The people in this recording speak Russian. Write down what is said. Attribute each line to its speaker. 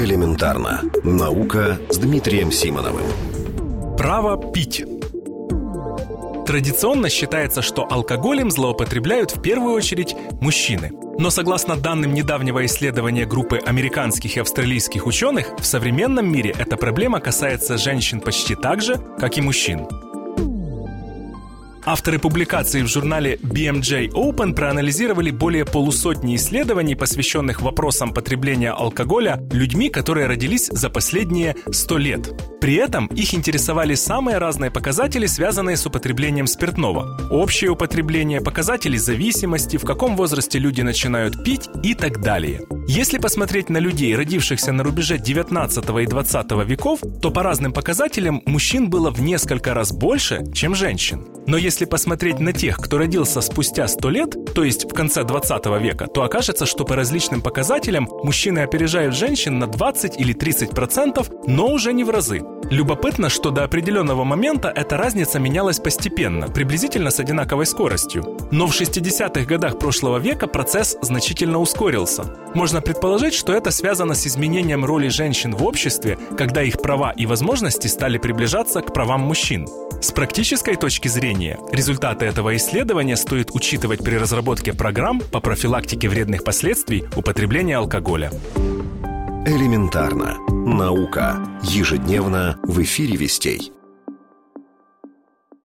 Speaker 1: Элементарно. Наука с Дмитрием Симоновым.
Speaker 2: Право пить. Традиционно считается, что алкоголем злоупотребляют в первую очередь мужчины. Но согласно данным недавнего исследования группы американских и австралийских ученых, в современном мире эта проблема касается женщин почти так же, как и мужчин. Авторы публикации в журнале BMJ Open проанализировали более полусотни исследований, посвященных вопросам потребления алкоголя людьми, которые родились за последние 100 лет. При этом их интересовали самые разные показатели, связанные с употреблением спиртного. Общее употребление, показатели зависимости, в каком возрасте люди начинают пить и так далее. Если посмотреть на людей, родившихся на рубеже 19 и 20 веков, то по разным показателям мужчин было в несколько раз больше, чем женщин. Но если посмотреть на тех, кто родился спустя 100 лет, то есть в конце 20 века, то окажется, что по различным показателям мужчины опережают женщин на 20 или 30 процентов, но уже не в разы. Любопытно, что до определенного момента эта разница менялась постепенно, приблизительно с одинаковой скоростью. Но в 60-х годах прошлого века процесс значительно ускорился. Можно предположить, что это связано с изменением роли женщин в обществе, когда их права и возможности стали приближаться к правам мужчин. С практической точки зрения, результаты этого исследования стоит учитывать при разработке программ по профилактике вредных последствий употребления алкоголя.
Speaker 1: Элементарно. Наука. Ежедневно в эфире «Вестей».